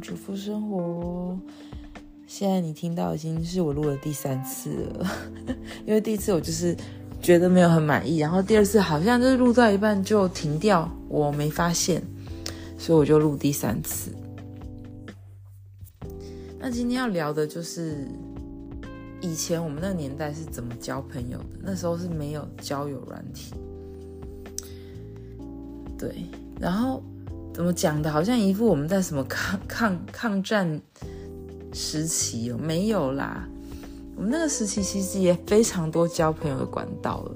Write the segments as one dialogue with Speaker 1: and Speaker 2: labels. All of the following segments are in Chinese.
Speaker 1: 主妇生活。现在你听到已经是我录的第三次了，因为第一次我就是觉得没有很满意，然后第二次好像就是录到一半就停掉，我没发现，所以我就录第三次。那今天要聊的就是以前我们那个年代是怎么交朋友的，那时候是没有交友软体。对，然后怎么讲的？好像一副我们在什么抗 抗抗战时期哦，没有啦。我们那个时期其实也非常多交朋友的管道了。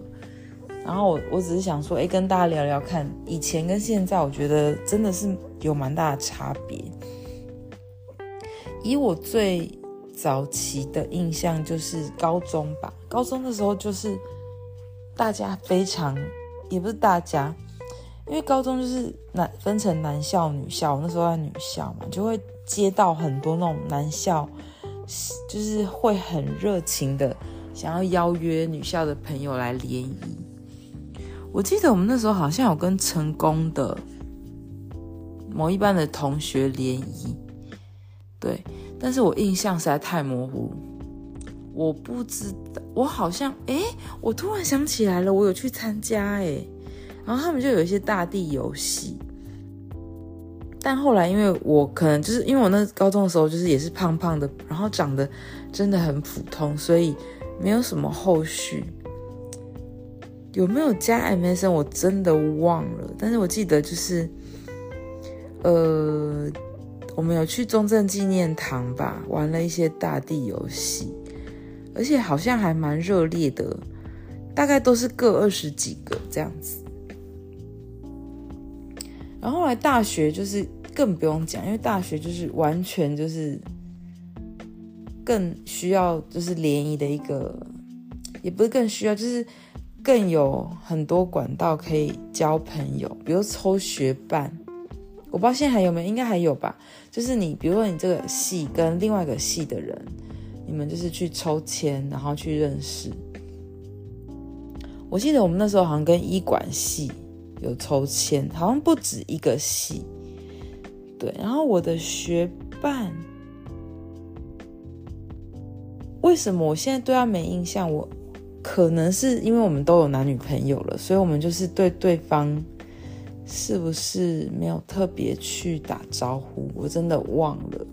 Speaker 1: 然后我我只是想说，哎，跟大家聊聊看，以前跟现在，我觉得真的是有蛮大的差别。以我最早期的印象就是高中吧，高中的时候就是大家非常，也不是大家。因为高中就是男分成男校女校，我那时候在女校嘛，就会接到很多那种男校，就是会很热情的想要邀约女校的朋友来联谊。我记得我们那时候好像有跟成功的某一班的同学联谊，对，但是我印象实在太模糊，我不知道，我好像，诶，我突然想起来了，我有去参加，诶。然后他们就有一些大地游戏，但后来因为我可能就是因为我那高中的时候就是也是胖胖的，然后长得真的很普通，所以没有什么后续。有没有加 MSN 我真的忘了，但是我记得就是，呃，我们有去中正纪念堂吧，玩了一些大地游戏，而且好像还蛮热烈的，大概都是各二十几个这样子。然后后来大学就是更不用讲，因为大学就是完全就是更需要就是联谊的一个，也不是更需要，就是更有很多管道可以交朋友，比如抽学伴，我不知道现在还有没有，应该还有吧。就是你比如说你这个系跟另外一个系的人，你们就是去抽签，然后去认识。我记得我们那时候好像跟医管系。有抽签，好像不止一个系，对。然后我的学伴，为什么我现在对他没印象？我可能是因为我们都有男女朋友了，所以我们就是对对方是不是没有特别去打招呼，我真的忘了。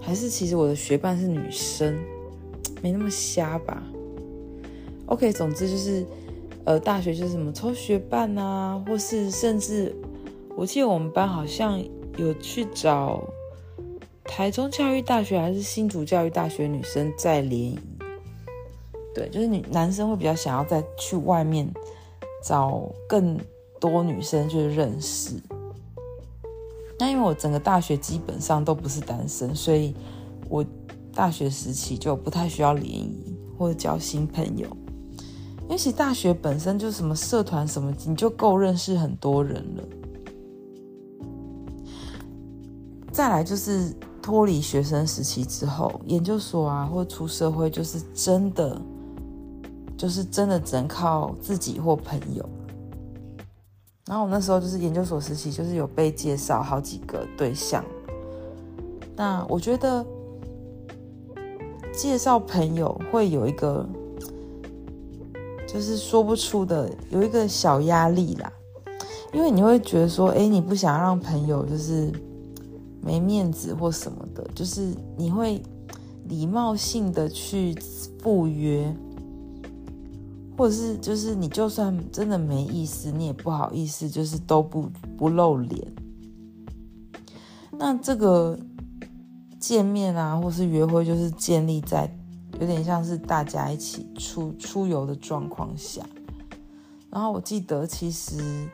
Speaker 1: 还是其实我的学伴是女生，没那么瞎吧？OK，总之就是。呃，大学就是什么抽学伴啊，或是甚至，我记得我们班好像有去找台中教育大学还是新竹教育大学女生在联谊，对，就是女男生会比较想要再去外面找更多女生去认识。那因为我整个大学基本上都不是单身，所以我大学时期就不太需要联谊或者交新朋友。因为其实大学本身就什么社团什么，你就够认识很多人了。再来就是脱离学生时期之后，研究所啊，或出社会，就是真的，就是真的只能靠自己或朋友。然后我那时候就是研究所时期，就是有被介绍好几个对象。那我觉得介绍朋友会有一个。就是说不出的，有一个小压力啦，因为你会觉得说，哎，你不想让朋友就是没面子或什么的，就是你会礼貌性的去赴约，或者是就是你就算真的没意思，你也不好意思，就是都不不露脸。那这个见面啊，或是约会，就是建立在。有点像是大家一起出出游的状况下，然后我记得其实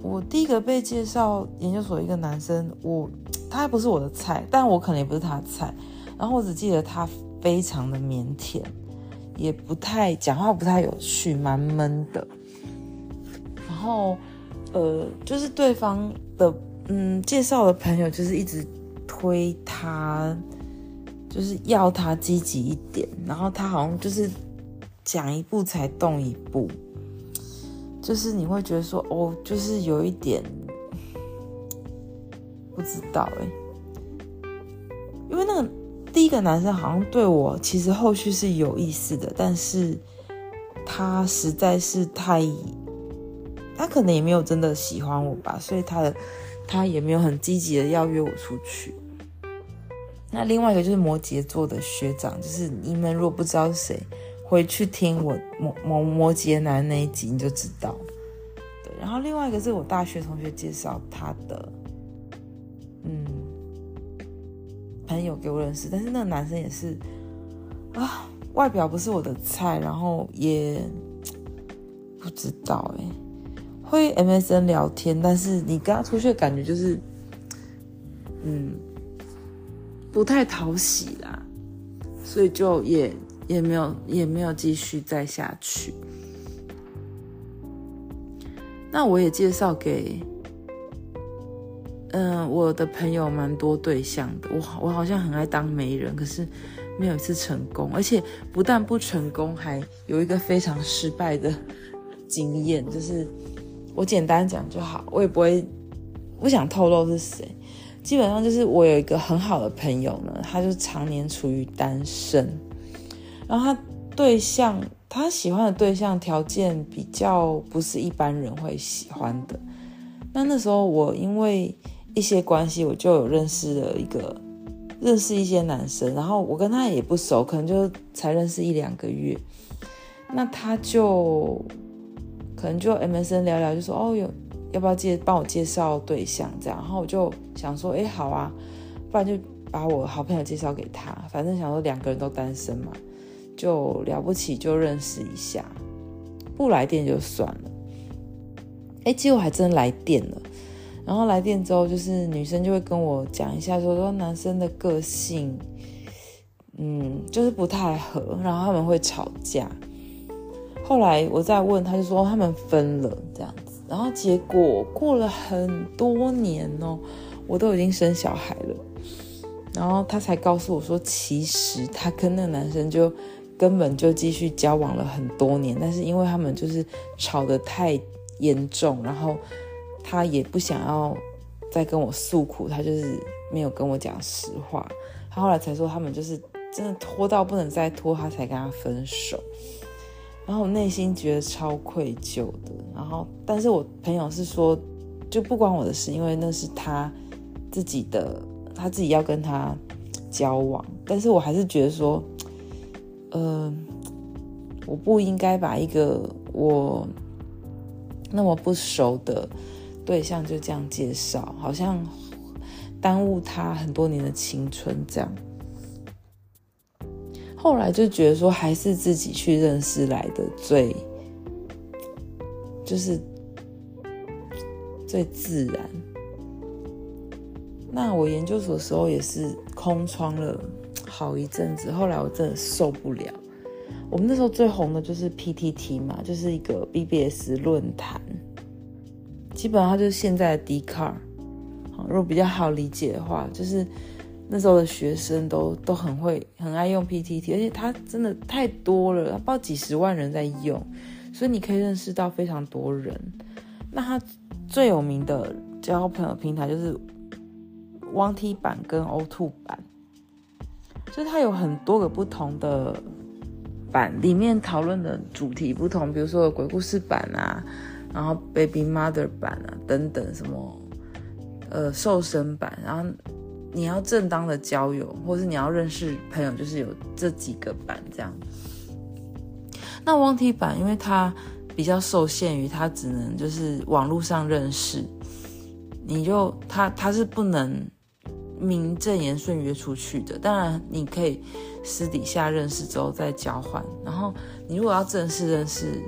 Speaker 1: 我第一个被介绍研究所一个男生，我他还不是我的菜，但我可能也不是他的菜。然后我只记得他非常的腼腆，也不太讲话，不太有趣，蛮闷的。然后呃，就是对方的嗯介绍的朋友，就是一直推他。就是要他积极一点，然后他好像就是讲一步才动一步，就是你会觉得说哦，就是有一点不知道哎、因为那个第一个男生好像对我其实后续是有意思的，但是他实在是太，他可能也没有真的喜欢我吧，所以他的他也没有很积极的要约我出去。那另外一个就是摩羯座的学长，就是你们如果不知道是谁，回去听我摩摩摩羯男那一集你就知道。对，然后另外一个是我大学同学介绍他的，嗯，朋友给我认识，但是那个男生也是啊，外表不是我的菜，然后也不知道哎，会 MSN 聊天，但是你跟他出去的感觉就是，嗯。不太讨喜啦，所以就也也没有也没有继续再下去。那我也介绍给，嗯、我的朋友蛮多对象的。我我好像很爱当媒人，可是没有一次成功，而且不但不成功，还有一个非常失败的经验。就是我简单讲就好，我也不会不想透露是谁。基本上就是我有一个很好的朋友呢，他就常年处于单身，然后他对象，他喜欢的对象条件比较不是一般人会喜欢的。那那时候我因为一些关系，我就有认识了一个，认识一些男生，然后我跟他也不熟，可能就才认识一两个月，那他就可能就 MSN 聊聊，就说哦有。要不要介帮我介绍对象这样？然后我就想说，哎，好啊，不然就把我好朋友介绍给他。反正想说两个人都单身嘛，就了不起就认识一下，不来电就算了。哎，结果还真来电了。然后来电之后，就是女生就会跟我讲一下说，说说男生的个性，嗯，就是不太合，然后他们会吵架。后来我再问，他就说他们分了这样子。然后结果过了很多年哦，我都已经生小孩了，然后他才告诉我说，其实他跟那个男生就根本就继续交往了很多年，但是因为他们就是吵得太严重，然后他也不想要再跟我诉苦，他就是没有跟我讲实话，他后来才说他们就是真的拖到不能再拖，他才跟他分手。然后我内心觉得超愧疚的，然后但是我朋友是说，就不关我的事，因为那是他自己的，他自己要跟他交往，但是我还是觉得说，呃，我不应该把一个我那么不熟的对象就这样介绍，好像耽误他很多年的青春这样。后来就觉得说，还是自己去认识来的最，就是最自然。那我研究所的时候也是空窗了好一阵子，后来我真的受不了。我们那时候最红的就是 PTT 嘛，就是一个 BBS 论坛，基本上就是现在的 d c a r。如果比较好理解的话，就是。那时候的学生都都很会，很爱用 PTT，而且它真的太多了，它不知道几十万人在用，所以你可以认识到非常多人。那它最有名的交朋友平台就是 OneT 版跟 O2 版，所以它有很多个不同的版，里面讨论的主题不同，比如说鬼故事版啊，然后 Baby Mother 版啊等等，什么呃瘦身版，然后。你要正当的交友，或是你要认识朋友，就是有这几个版这样。那 1T 版，因为它比较受限于它只能就是网络上认识，你就它它是不能名正言顺约出去的。当然，你可以私底下认识之后再交换。然后你如果要正式认识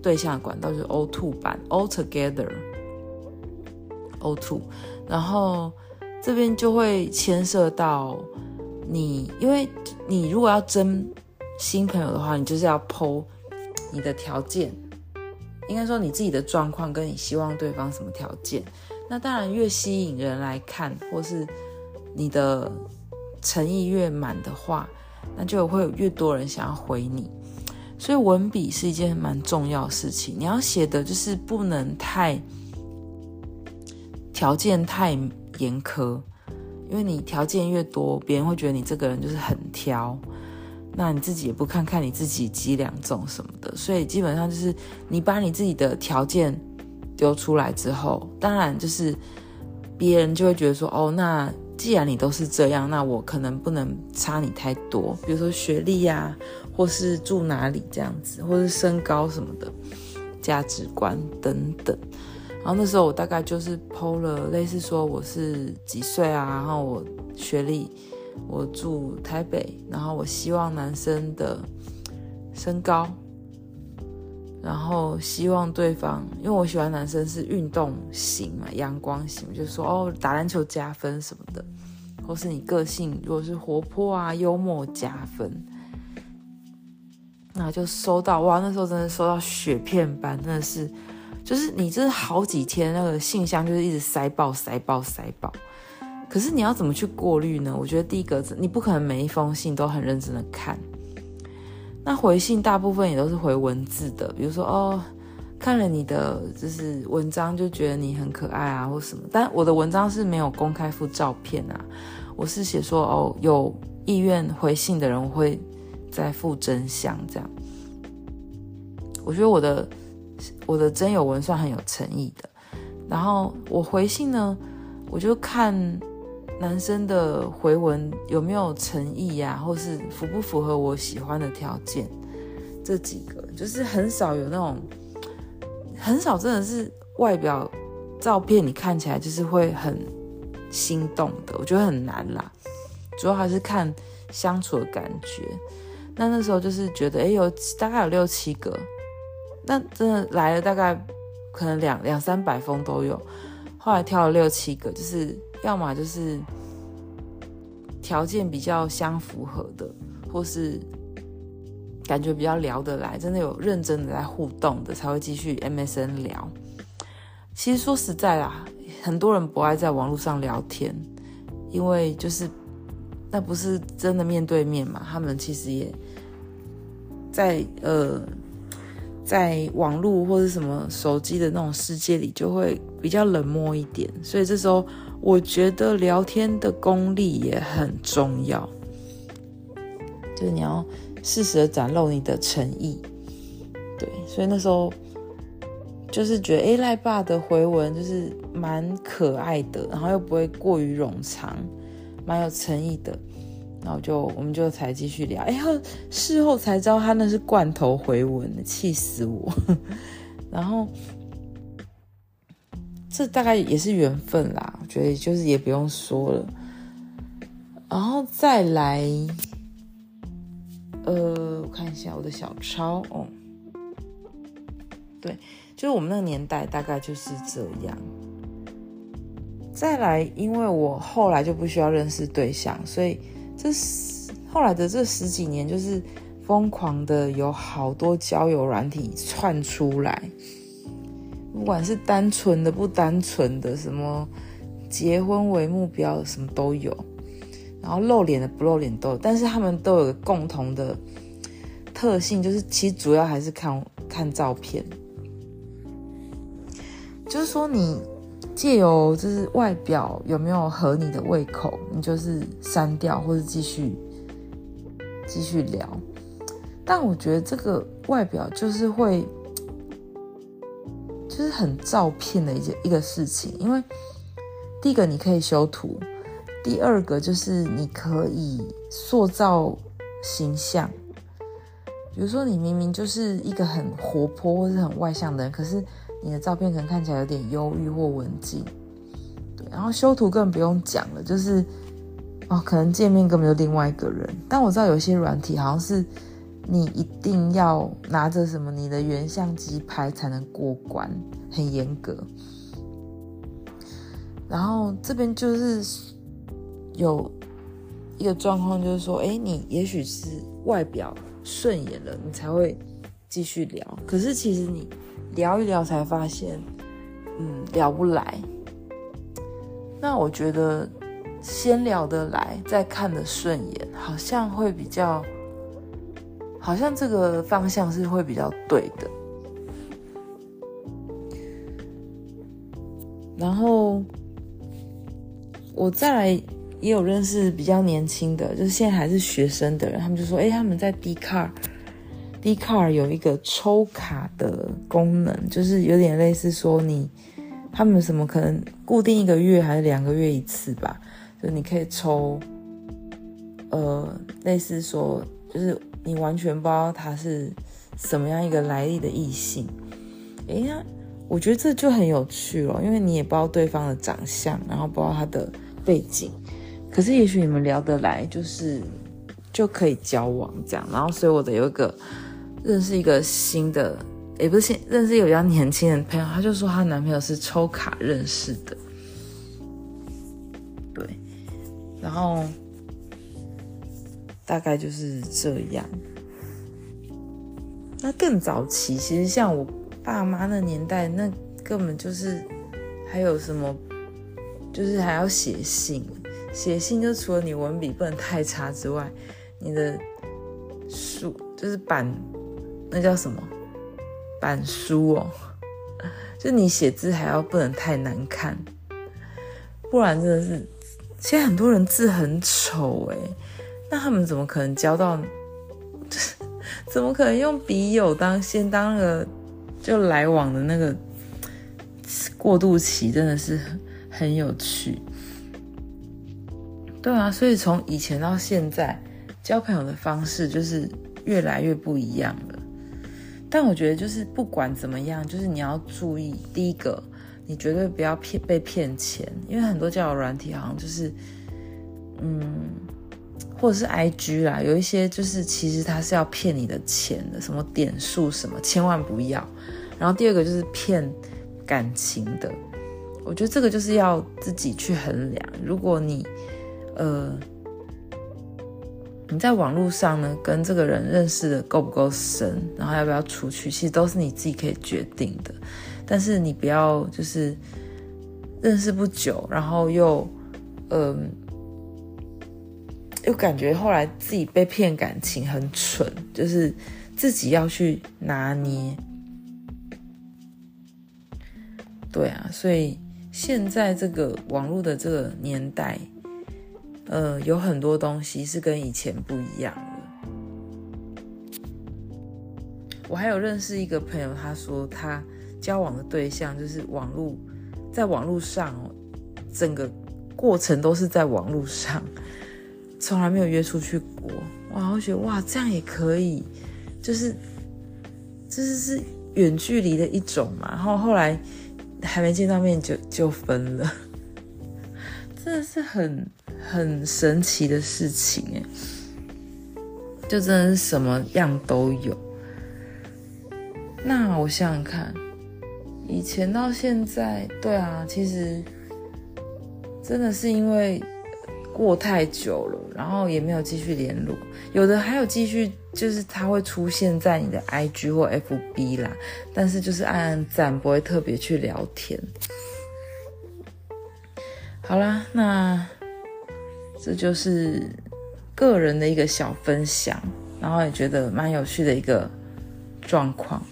Speaker 1: 对象管道，就是 O2 版，All Together O two，然后。这边就会牵涉到你，因为你如果要征新朋友的话，你就是要剖你的条件，应该说你自己的状况跟你希望对方什么条件。那当然越吸引人来看，或是你的诚意越满的话，那就会有越多人想要回你。所以文笔是一件蛮重要的事情，你要写的就是不能太 条件太。严苛，因为你条件越多，别人会觉得你这个人就是很挑。那你自己也不看看你自己几两重什么的，所以基本上就是你把你自己的条件丢出来之后，当然就是别人就会觉得说，哦，那既然你都是这样，那我可能不能差你太多，比如说学历呀，或是住哪里这样子，或是身高什么的，价值观等等。然后那时候我大概就是 PO 了类似说我是几岁啊，然后我学历。我住台北，然后我希望男生的身高，然后希望对方，因为我喜欢男生是运动型嘛，阳光型，就是说哦，打篮球加分什么的，或是你个性如果是活泼啊、幽默加分，那就收到哇，那时候真的收到雪片般，真的是，就是你这好几天那个信箱就是一直塞爆、塞爆、塞爆。可是你要怎么去过滤呢？我觉得第一个，你不可能每一封信都很认真的看。那回信大部分也都是回文字的，比如说哦，看了你的就是文章就觉得你很可爱啊，或什么。但我的文章是没有公开附照片啊，我是写说哦，有意愿回信的人我会再附真相这样。我觉得我的我的真有文算很有诚意的。然后我回信呢，我就看。男生的回文有没有诚意呀、啊，或是符不符合我喜欢的条件？这几个就是很少有那种，很少真的是外表照片你看起来就是会很心动的，我觉得很难啦。主要还是看相处的感觉。那那时候就是觉得，哎，有大概有六七个，那真的来了大概可能两两三百封都有。后来挑了六七个，就是。要么就是条件比较相符合的，或是感觉比较聊得来，真的有认真的在互动的，才会继续 MSN 聊。其实说实在啦，很多人不爱在网络上聊天，因为就是那不是真的面对面嘛。他们其实也在呃，在网络或者什么手机的那种世界里，就会比较冷漠一点。所以这时候。我觉得聊天的功力也很重要，就是你要适时的展露你的诚意，对，所以那时候就是觉得，哎，赖爸的回文就是蛮可爱的，然后又不会过于冗长，蛮有诚意的，然后就我们就才继续聊，哎呀，事后才知道他那是罐头回文，气死我，然后。这大概也是缘分啦，我觉得就是也不用说了，然后再来，呃，我看一下我的小抄哦，对，就是我们那个年代大概就是这样。再来，因为我后来就不需要认识对象，所以这十后来的这十几年就是疯狂的有好多交友软体窜出来。不管是单纯的不单纯的，什么结婚为目标，什么都有，然后露脸的不露脸都有，但是他们都有个共同的特性，就是其实主要还是看看照片，就是说你借由就是外表有没有合你的胃口，你就是删掉或者继续继续聊，但我觉得这个外表就是会。就是很照骗的一件一个事情，因为第一个你可以修图，第二个就是你可以塑造形象。比如说你明明就是一个很活泼或是很外向的人，可是你的照片可能看起来有点忧郁或文静。对，然后修图更不用讲了，就是哦，可能见面根本就另外一个人。但我知道有些软体好像是。你一定要拿着什么你的原相机拍才能过关，很严格。然后这边就是有一个状况，就是说，哎，你也许是外表顺眼了，你才会继续聊。可是其实你聊一聊才发现，嗯，聊不来。那我觉得先聊得来，再看得顺眼，好像会比较。好像这个方向是会比较对的，然后我再来也有认识比较年轻的，就是现在还是学生的人，他们就说，哎，他们在 d c a r 有一个抽卡的功能，就是有点类似说你，他们什么可能固定一个月还是两个月一次吧，就你可以抽，呃，类似说，就是你完全不知道他是什么样一个来历的异性，哎呀。我觉得这就很有趣了，因为你也不知道对方的长相，然后不知道他的背景，可是也许你们聊得来，就是就可以交往这样。然后，所以我的有一个认识一个新的，也不是新认识一个比较年轻的朋友，他就说他男朋友是抽卡认识的，对，然后大概就是这样。那更早期，其实像我。爸妈那年代，那根本就是还有什么，就是还要写信，写信就除了你文笔不能太差之外，你的书就是板，那叫什么板书哦，就你写字还要不能太难看，不然真的是，现在很多人字很丑诶，那他们怎么可能交到？怎么可能用笔友当先当那个？就来往的那个过渡期真的是很有趣，对啊，所以从以前到现在，交朋友的方式就是越来越不一样了。但我觉得就是不管怎么样，就是你要注意，第一个，你绝对不要骗被骗钱，因为很多交友软体好像就是，嗯，或者是 IG 啦，有一些就是其实他是要骗你的钱的，什么点数什么，千万不要。然后第二个就是骗感情的，我觉得这个就是要自己去衡量。如果你，呃，你在网络上呢跟这个人认识的够不够深，然后要不要出去，其实都是你自己可以决定的。但是你不要就是认识不久，然后又，嗯、又感觉后来自己被骗感情很蠢，就是自己要去拿捏。对啊，所以现在这个网络的这个年代，呃，有很多东西是跟以前不一样的。我还有认识一个朋友，他说他交往的对象就是网络，在网络上，整个过程都是在网络上，从来没有约出去过。哇，我觉得哇，这样也可以，就是，就是是远距离的一种嘛。然后后来。还没见到面就就分了，真的是很很神奇的事情哎，就真的是什么样都有。那我想想看，以前到现在，对啊，其实真的是因为。过太久了，然后也没有继续联络，有的还有继续，就是他会出现在你的 IG 或 FB 啦，但是就是按按赞，不会特别去聊天。好啦，那这就是个人的一个小分享，然后也觉得蛮有趣的一个状况。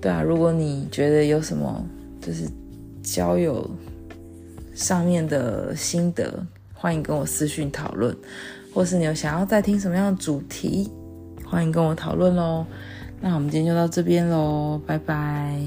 Speaker 1: 对啊，如果你觉得有什么就是交友上面的心得，欢迎跟我私讯讨论，或是你有想要再听什么样的主题，欢迎跟我讨论喽。那我们今天就到这边喽，拜拜。